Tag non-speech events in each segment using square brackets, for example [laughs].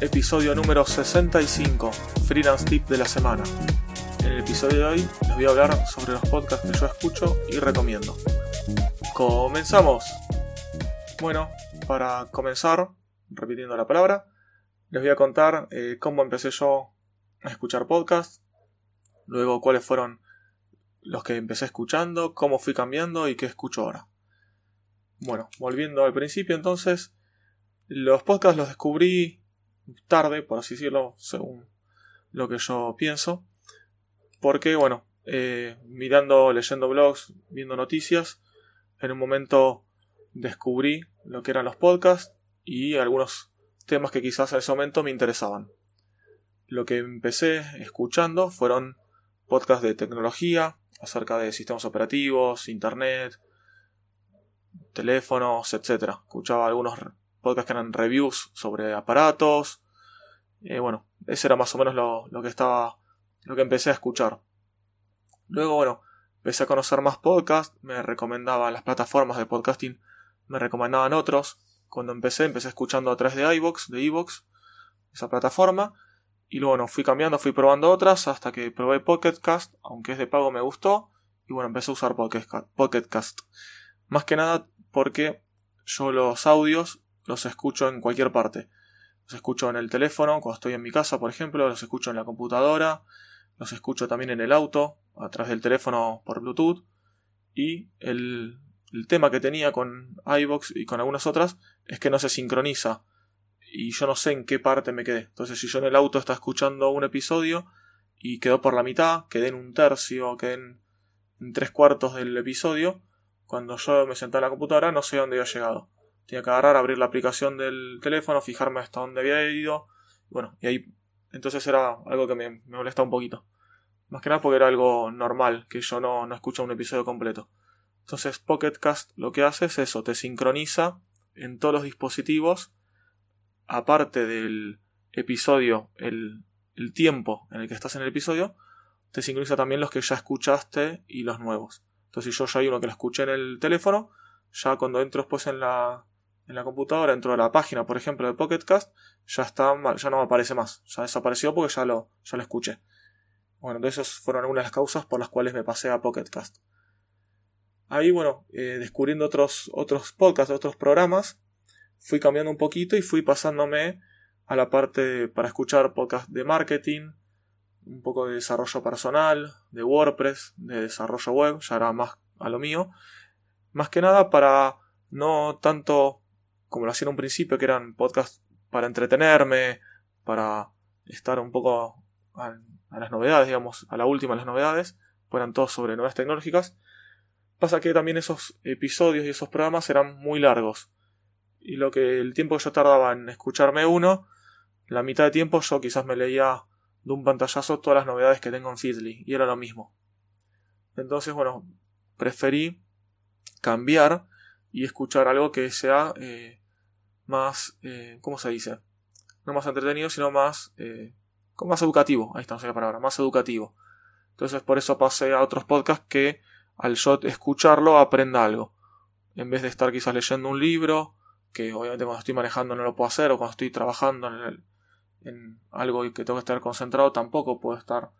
Episodio número 65, Freelance Tip de la semana. En el episodio de hoy les voy a hablar sobre los podcasts que yo escucho y recomiendo. ¡Comenzamos! Bueno, para comenzar, repitiendo la palabra, les voy a contar eh, cómo empecé yo a escuchar podcasts, luego cuáles fueron los que empecé escuchando, cómo fui cambiando y qué escucho ahora. Bueno, volviendo al principio entonces, los podcasts los descubrí tarde, por así decirlo, según lo que yo pienso, porque bueno, eh, mirando, leyendo blogs, viendo noticias, en un momento descubrí lo que eran los podcasts y algunos temas que quizás en ese momento me interesaban. Lo que empecé escuchando fueron podcasts de tecnología, acerca de sistemas operativos, internet, teléfonos, etc. Escuchaba algunos podcasts que eran reviews sobre aparatos. Eh, bueno, ese era más o menos lo, lo, que estaba, lo que empecé a escuchar. Luego, bueno, empecé a conocer más podcasts, me recomendaban las plataformas de podcasting, me recomendaban otros. Cuando empecé, empecé escuchando a través de iVoox, de iVoox, esa plataforma, y luego bueno, fui cambiando, fui probando otras hasta que probé Pocketcast, aunque es de pago me gustó. Y bueno, empecé a usar Pocketcast. Más que nada porque yo los audios los escucho en cualquier parte. Los escucho en el teléfono, cuando estoy en mi casa, por ejemplo, los escucho en la computadora, los escucho también en el auto, a través del teléfono por Bluetooth. Y el, el tema que tenía con iBox y con algunas otras es que no se sincroniza y yo no sé en qué parte me quedé. Entonces, si yo en el auto estaba escuchando un episodio y quedó por la mitad, quedé en un tercio, quedé en, tres cuartos del episodio, cuando yo me senté a la computadora no sé dónde había llegado. Tenía que agarrar, abrir la aplicación del teléfono, fijarme hasta dónde había ido. Bueno, y ahí entonces era algo que me, me molestaba un poquito. Más que nada porque era algo normal, que yo no, no escucho un episodio completo. Entonces Pocketcast lo que hace es eso, te sincroniza en todos los dispositivos aparte del episodio, el, el, tiempo en el que estás en el episodio, te sincroniza también los que ya escuchaste y los nuevos. Entonces, si yo ya hay uno que lo escuché en el teléfono, ya cuando entro después en la, en la computadora, entro a la página, por ejemplo, de Pocketcast, ya está ya no me aparece más. Ya desapareció porque ya lo, ya lo escuché. Bueno, de esas fueron algunas de las causas por las cuales me pasé a Pocketcast. Ahí, bueno, eh, descubriendo otros, otros podcasts, otros programas, fui cambiando un poquito y fui pasándome a la parte para escuchar podcast de marketing, un poco de desarrollo personal, de WordPress, de desarrollo web, ya era más a lo mío. Más que nada para no tanto como lo hacía en un principio, que eran podcasts para entretenerme, para estar un poco a, las novedades, digamos, a la última de las novedades, fueran todos sobre novedades tecnológicas. Pasa que también esos episodios y esos programas eran muy largos y lo que el tiempo que yo tardaba en escucharme uno, la mitad de tiempo yo quizás me leía de un pantallazo todas las novedades que tengo en Feedly y era lo mismo. Entonces, bueno, preferí cambiar y escuchar algo que sea eh, más, eh, ¿cómo se dice? No más entretenido, sino más, eh, más educativo. Ahí está, no sé la palabra, más educativo. Entonces, por eso pasé a otros podcasts que al yo escucharlo aprenda algo. En vez de estar quizás leyendo un libro que obviamente cuando estoy manejando no lo puedo hacer, o cuando estoy trabajando en, en algo que tengo que estar concentrado tampoco puedo estar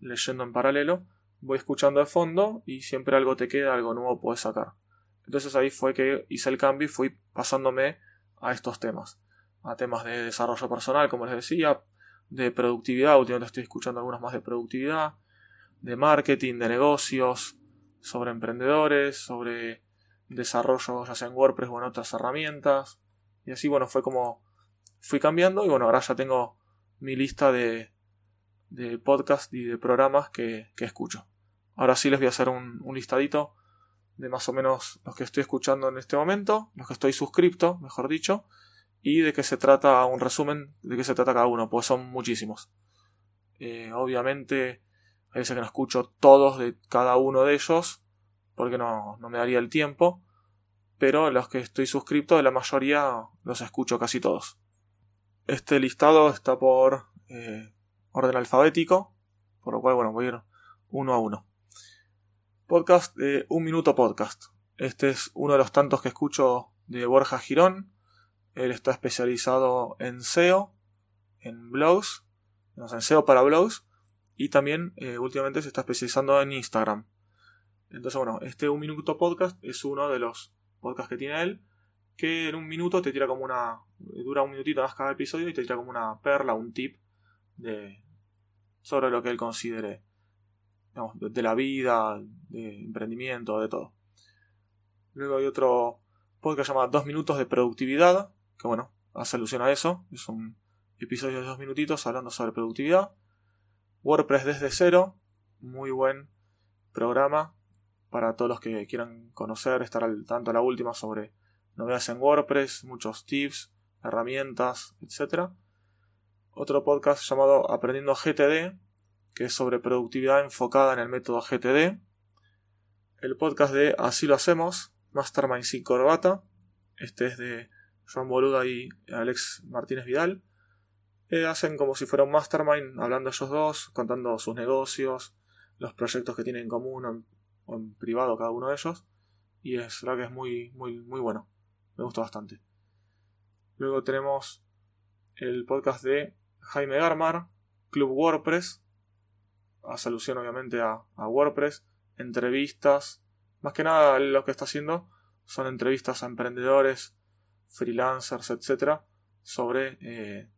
leyendo en paralelo, voy escuchando de fondo y siempre algo te queda, algo nuevo puedes sacar. Entonces ahí fue que hice el cambio y fui pasándome a estos temas, a temas de desarrollo personal, como les decía, de productividad, últimamente estoy escuchando algunos más de productividad, de marketing, de negocios, sobre emprendedores, sobre desarrollo ya sea en WordPress o en otras herramientas. Y así, bueno, fue como fui cambiando y bueno, ahora ya tengo mi lista de, de podcasts y de programas que, que, escucho. Ahora sí les voy a hacer un, un, listadito de más o menos los que estoy escuchando en este momento, los que estoy suscripto, mejor dicho, y de qué se trata un resumen de qué se trata cada uno, pues son muchísimos. Eh, obviamente, hay veces que no escucho todos de cada uno de ellos, porque no, no me daría el tiempo, pero los que estoy suscrito, de la mayoría los escucho casi todos. Este listado está por eh, orden alfabético, por lo cual, bueno, voy a ir uno a uno. Podcast de Un Minuto Podcast. Este es uno de los tantos que escucho de Borja Girón. Él está especializado en SEO, en blogs, en SEO para blogs, y también eh, últimamente se está especializando en Instagram. Entonces, bueno, este Un Minuto Podcast es uno de los podcasts que tiene él, que en un minuto te tira como una... dura un minutito más cada episodio y te tira como una perla, un tip de, sobre lo que él considere de, la vida, de emprendimiento, de todo. Luego hay otro podcast llamado Dos Minutos de Productividad, que bueno, hace alusión a eso. Es un episodio de dos minutitos hablando sobre productividad. WordPress desde cero, muy buen programa para todos los que quieran conocer, estar al tanto a la última sobre novedades en WordPress, muchos tips, herramientas, etc. Otro podcast llamado Aprendiendo GTD, que es sobre productividad enfocada en el método GTD. El podcast de Así lo hacemos, Mastermind sin corbata. Este es de Joan Boluda y Alex Martínez Vidal. Eh, hacen como si fuera un mastermind, hablando ellos dos, contando sus negocios, los proyectos que tienen en común o en, privado cada uno de ellos. Y es verdad que es muy, muy, muy bueno. Me gusta bastante. Luego tenemos el podcast de Jaime Garmar, Club WordPress, hace alusión obviamente a, WordPress, entrevistas, más que nada lo que está haciendo son entrevistas a emprendedores, freelancers, etcétera, sobre eh,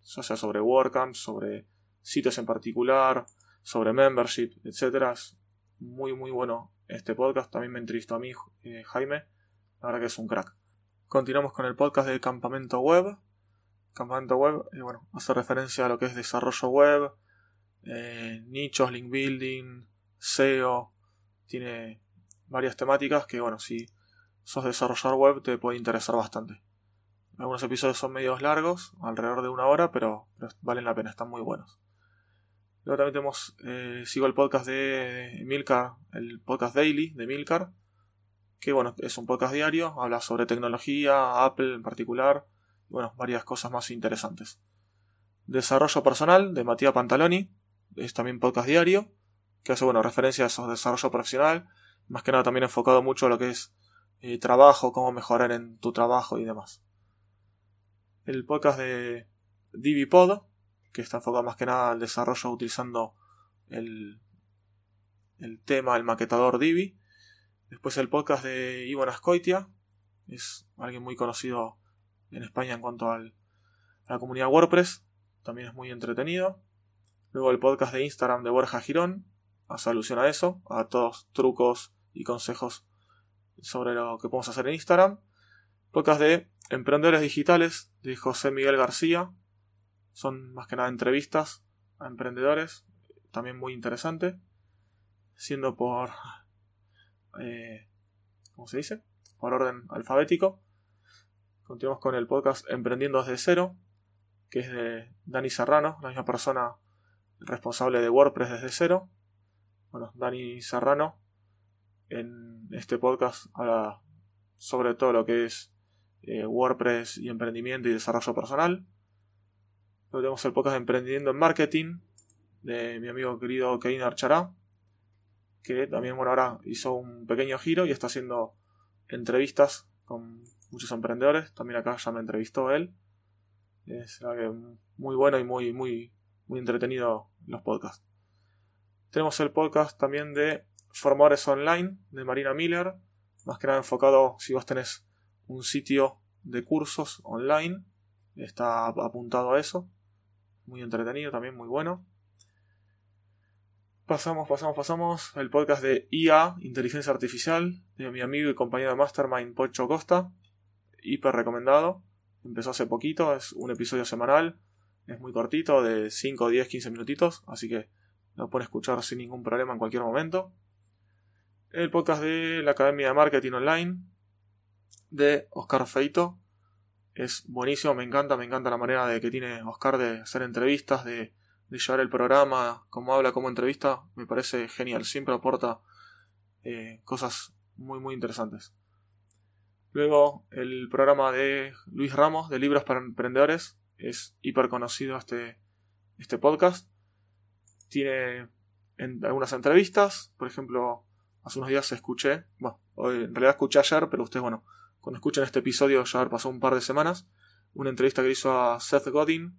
sea sobre WordCamp, sobre sitios en particular, sobre membership, etcétera. Es muy muy bueno este podcast. También me entrevistó a mí eh, Jaime, la verdad que es un crack. Continuamos con el podcast de Campamento Web. Campamento Web, eh, bueno, hace referencia a lo que es desarrollo web, eh, nichos, link building, SEO, tiene varias temáticas que, bueno, si sos desarrollador web te puede interesar bastante. Algunos episodios son medios largos, alrededor de una hora, pero, valen la pena, están muy buenos. Luego también tenemos, eh, sigo el podcast de Milcar, el podcast daily de Milcar, que bueno, es un podcast diario, habla sobre tecnología, Apple en particular, y bueno, varias cosas más interesantes. Desarrollo personal de Matías Pantaloni, es también podcast diario, que hace bueno, referencia a desarrollo profesional, más que nada también enfocado mucho a lo que es eh, trabajo, cómo mejorar en tu trabajo y demás. El podcast de DiviPod, que está enfocado más que nada al desarrollo utilizando el, el tema, el maquetador Divi. Después el podcast de Iván Ascoitia, es alguien muy conocido en España en cuanto al, a la comunidad WordPress, también es muy entretenido. Luego el podcast de Instagram de Borja Girón, hace alusión a eso, a todos trucos y consejos sobre lo que podemos hacer en Instagram. Podcast de Emprendedores Digitales de José Miguel García. Son más que nada entrevistas a emprendedores, también muy interesante. Siendo por... [laughs] Eh, ¿Cómo se dice? Por orden alfabético. Continuamos con el podcast Emprendiendo desde cero, que es de Dani Serrano, la misma persona responsable de WordPress desde cero. Bueno, Dani Serrano en este podcast habla sobre todo lo que es eh, WordPress y emprendimiento y desarrollo personal. Luego tenemos el podcast de Emprendiendo en Marketing de mi amigo querido Kevin Archará, que también bueno, ahora hizo un pequeño giro y está haciendo entrevistas con muchos emprendedores. También acá ya me entrevistó él. Es muy bueno y muy, muy muy entretenido los podcasts. Tenemos el podcast también de Formadores Online de Marina Miller, más que nada enfocado si vos tenés un sitio de cursos online, está apuntado a eso, muy entretenido también, muy bueno. Pasamos, pasamos, pasamos. El podcast de IA, Inteligencia Artificial, de mi amigo y compañero de Mastermind, Pocho Costa. Hiper recomendado. Empezó hace poquito, es un episodio semanal. Es muy cortito, de 5, 10, 15 minutitos, así que lo pueden escuchar sin ningún problema en cualquier momento. El podcast de la Academia de Marketing Online de Oscar Feito es buenísimo, me encanta, me encanta la manera de que tiene Oscar de hacer entrevistas, de llevar el programa, cómo habla, cómo entrevista, me parece genial. Siempre aporta eh, cosas muy, muy interesantes. Luego, el programa de Luis Ramos, de Libros para Emprendedores, es hiper conocido este, este podcast. Tiene algunas entrevistas, por ejemplo, hace unos días escuché, bueno, en realidad escuché ayer, pero ustedes, bueno, cuando escuchen este episodio ya pasó un par de semanas, una entrevista que hizo a Seth Godin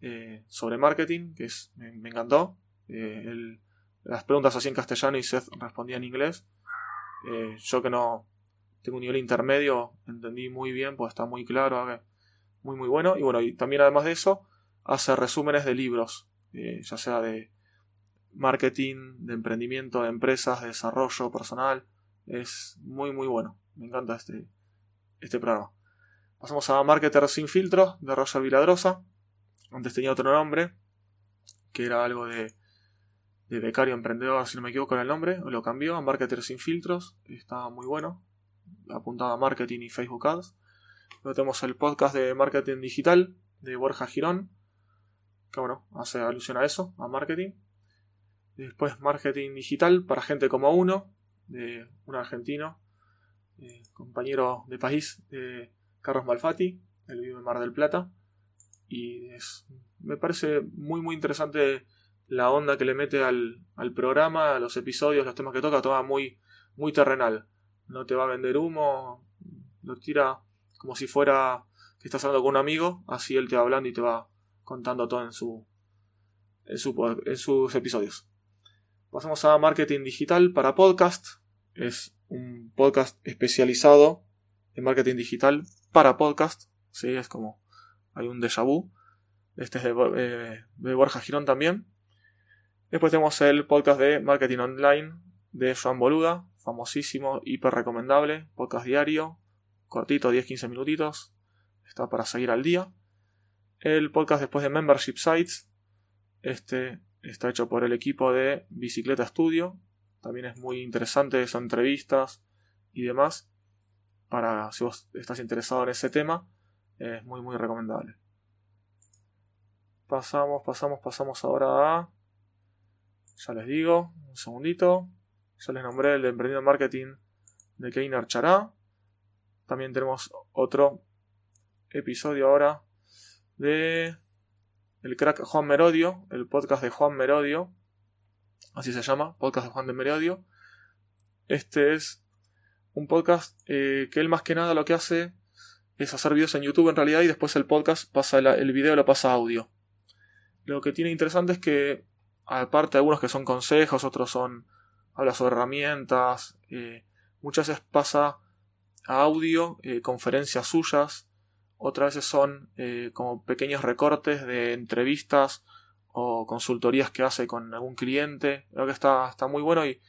eh, sobre marketing, que es, me, encantó. Eh, las preguntas así en castellano y Seth respondía en inglés. Eh, yo que no tengo un nivel intermedio, entendí muy bien, pues está muy claro, muy muy bueno. Y bueno, y también además de eso, hace resúmenes de libros, ya sea de marketing, de emprendimiento, de empresas, de desarrollo personal. Es muy muy bueno. Me encanta este, este programa. Pasamos a Marketer sin filtros de Roger Viladrosa. Antes tenía otro nombre, que era algo de, de becario emprendedor, si no me equivoco en el nombre. Lo cambió a Marketer sin filtros. Estaba muy bueno. Apuntaba a marketing y Facebook Ads. Luego tenemos el podcast de marketing digital de Borja Girón. Que bueno, hace alusión a eso, a marketing. Después marketing digital para gente como uno, de un argentino, eh, compañero de país de Carlos Malfatti, él vive en Mar del Plata. Y es, me parece muy muy interesante la onda que le mete al, al programa, a los episodios, los temas que toca, todo muy, muy terrenal. No te va a vender humo, lo tira como si fuera que estás hablando con un amigo, así él te va hablando y te va contando todo en su en, su, en sus episodios. Pasamos a marketing digital para podcast. Es un podcast especializado en marketing digital para podcast. Sí, es como hay un déjà vu. Este es de, eh, de Borja Girón también. Después tenemos el podcast de Marketing Online de Joan Boluda, famosísimo, hiper recomendable, podcast diario, cortito, 10-15 minutitos, está para seguir al día. El podcast después de Membership Sites, este está hecho por el equipo de Bicicleta Studio, también es muy interesante, son entrevistas y demás, para si vos estás interesado en ese tema, es muy muy recomendable. Pasamos, pasamos, pasamos ahora a... Ya les digo, un segundito. Ya les nombré el de Emprendido Marketing de Keiner Chará. También tenemos otro episodio ahora de el crack Juan Merodio, el podcast de Juan Merodio, así se llama, podcast de Juan de Merodio. Este es un podcast eh, que él más que nada lo que hace es hacer videos en YouTube en realidad y después el podcast pasa el video lo pasa a audio. Lo que tiene interesante es que aparte algunos que son consejos, otros son habla sobre herramientas, eh, muchas veces pasa audio eh, conferencias suyas, otras veces son como pequeños recortes de entrevistas o consultorías que hace con algún cliente. Creo que está, está muy bueno y,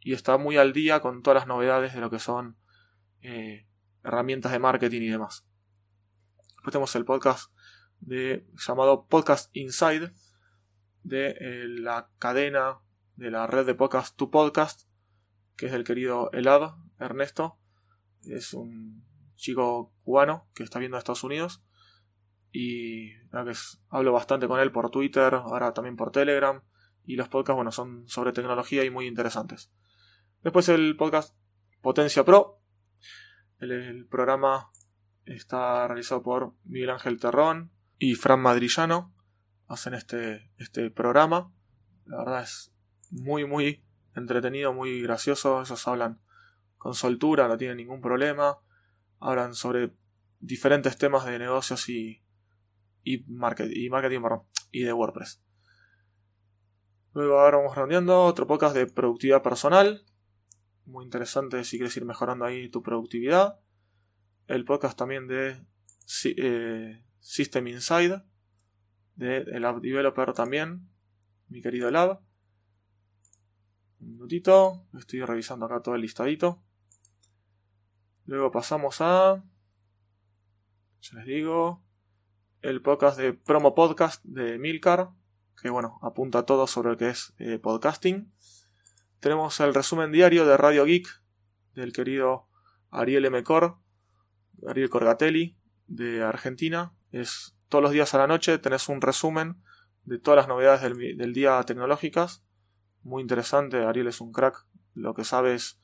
y está muy al día con todas las novedades de lo que son eh, herramientas de marketing y demás. Después tenemos el podcast de, llamado Podcast Inside de eh, la cadena de la red de podcast Tu Podcast, que es del querido Elab Ernesto. Es un chico cubano que está viendo a Estados Unidos y hablo bastante con él por Twitter, ahora también por Telegram y los podcasts bueno son sobre tecnología y muy interesantes. Después el podcast Potencia Pro. El, programa está realizado por Miguel Ángel Terrón y Fran Madrillano. Hacen este, este programa. La verdad es muy, muy entretenido, muy gracioso. Ellos hablan con soltura, no tienen ningún problema. Hablan sobre diferentes temas de negocios y, y, marketing, y marketing y de WordPress. Luego ahora vamos rodeando otro podcast de productividad personal muy interesante si quieres ir mejorando ahí tu productividad. El podcast también de eh, System Inside, de el App Developer también, mi querido Lab. Un minutito, estoy revisando acá todo el listadito. Luego pasamos a. Ya les digo. El podcast de Promo Podcast de Milcar. Que bueno, apunta todo sobre lo que es eh, podcasting. Tenemos el resumen diario de Radio Geek del querido Ariel M. Cor, Ariel Corgatelli de Argentina. Es todos los días a la noche tenés un resumen de todas las novedades del, día tecnológicas. Muy interesante, Ariel es un crack, lo que sabe es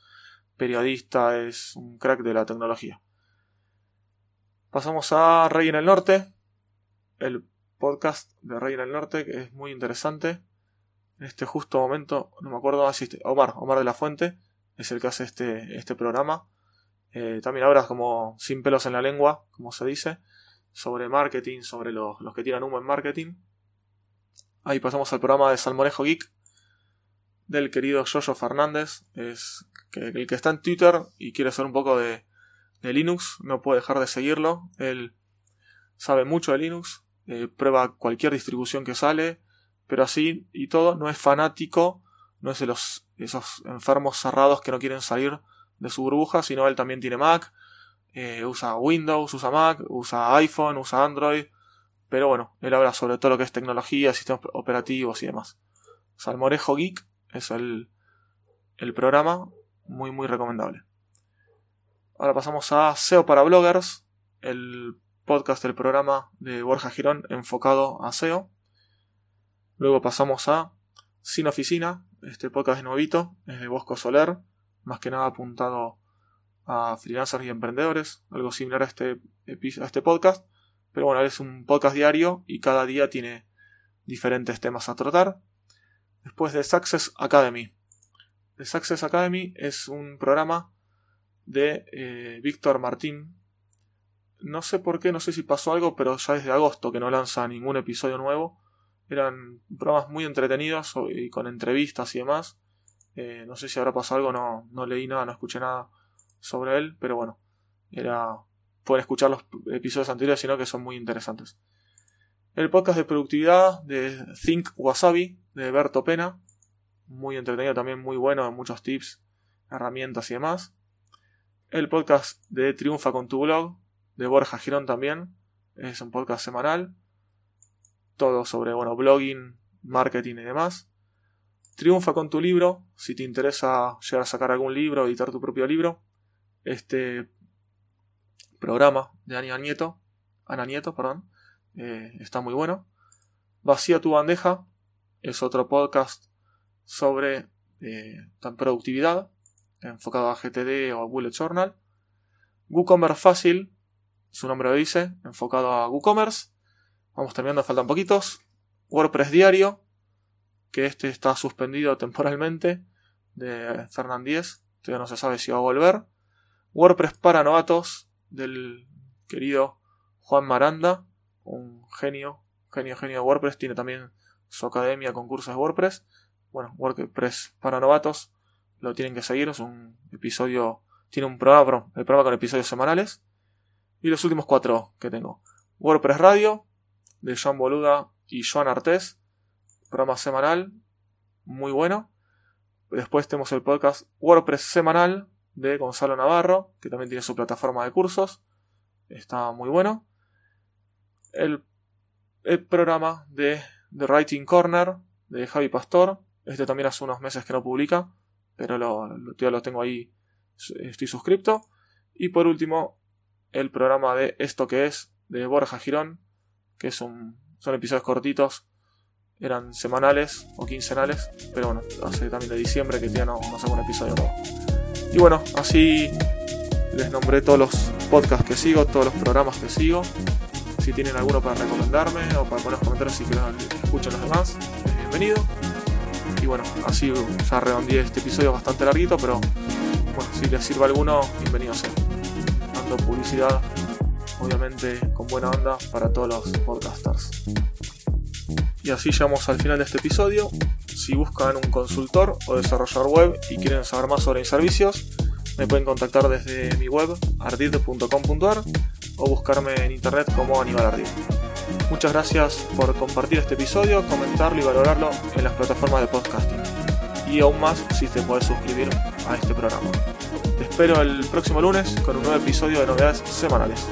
periodista, es un crack de la tecnología. Pasamos a Rey en el Norte, el podcast de Rey en el Norte, que es muy interesante. En este justo momento, no me acuerdo este, Omar, Omar de la Fuente, es el que hace este, este programa. Eh, también habla como sin pelos en la lengua, como se dice, sobre marketing, sobre los, los que tiran humo en marketing. Ahí pasamos al programa de Salmorejo Geek del querido Jojo Fernández. Es el que está en Twitter y quiere hacer un poco de, Linux, no puede dejar de seguirlo. Él sabe mucho de Linux, eh, prueba cualquier distribución que sale, pero así y todo, no es fanático, no es de los, esos enfermos cerrados que no quieren salir de su burbuja, sino él también tiene Mac, eh, usa Windows, usa Mac, usa iPhone, usa Android, pero bueno, él habla sobre todo lo que es tecnología, sistemas operativos y demás. Salmorejo Geek es el, el programa, muy muy recomendable. Ahora pasamos a SEO para bloggers, el podcast del programa de Borja Girón enfocado a SEO. Luego pasamos a Sin Oficina, este podcast de nuevito, es de Bosco Soler, más que nada apuntado a freelancers y emprendedores, algo similar a este, a este podcast. Pero bueno, es un podcast diario y cada día tiene diferentes temas a tratar. Después de Success Academy. The Success Academy es un programa de eh, Víctor Martín. No sé por qué, no sé si pasó algo, pero ya desde agosto que no lanza ningún episodio nuevo. Eran programas muy entretenidos y con entrevistas y demás. Eh, no sé si habrá pasado algo, no, no leí nada, no escuché nada sobre él, pero bueno, era pueden escuchar los episodios anteriores, sino que son muy interesantes. El podcast de productividad de Think Wasabi, de Berto Pena, muy entretenido también, muy bueno, muchos tips, herramientas y demás. El podcast de Triunfa con tu blog, de Borja Girón también, es un podcast semanal, todo sobre, bueno, blogging, marketing y demás. Triunfa con tu libro, si te interesa llegar a sacar algún libro, editar tu propio libro. Este programa de Ana Nieto, Ana Nieto, perdón, eh, está muy bueno. Vacía tu bandeja es otro podcast sobre eh, productividad, enfocado a GTD o a Bullet Journal. WooCommerce Fácil, su nombre lo dice, enfocado a WooCommerce. Vamos terminando, faltan poquitos. WordPress Diario, que este está suspendido temporalmente, de Fernández, todavía no se sabe si va a volver. WordPress para novatos, del querido Juan Maranda, un genio, genio, genio de WordPress, tiene también su academia con cursos de WordPress. Bueno, WordPress para novatos, lo tienen que seguir, es un episodio, tiene un programa, el programa con episodios semanales. Y los últimos cuatro que tengo. WordPress Radio, de John Boluda y Joan Artés, programa semanal, muy bueno. Después tenemos el podcast WordPress semanal, de Gonzalo Navarro, que también tiene su plataforma de cursos. Está muy bueno. El, programa de The Writing Corner de Javi Pastor. Este también hace unos meses que no publica, pero lo, lo, lo tengo ahí, estoy suscrito. Y por último, el programa de Esto que es de Borja Girón, que son episodios cortitos, eran semanales o quincenales, pero bueno, hace también de diciembre que ya no, no saco un episodio nuevo. Y bueno, así les nombré todos los podcasts que sigo, todos los programas que sigo. Si tienen alguno para recomendarme o para poner comentarios si quieren escuchen los demás, bienvenido. Y bueno, así ya redondeé este episodio bastante larguito, pero bueno, si les sirve alguno, bienvenido sea. Dando publicidad, obviamente con buena onda para todos los podcasters. Y así llegamos al final de este episodio. Si buscan un consultor o desarrollador web y quieren saber más sobre mis servicios, me pueden contactar desde mi web ardid.com.ar o buscarme en internet como Aníbal Ardid. Muchas gracias por compartir este episodio, comentarlo y valorarlo en las plataformas de podcasting. Y aún más si te puedes suscribir a este programa. Te espero el próximo lunes con un nuevo episodio de novedades semanales.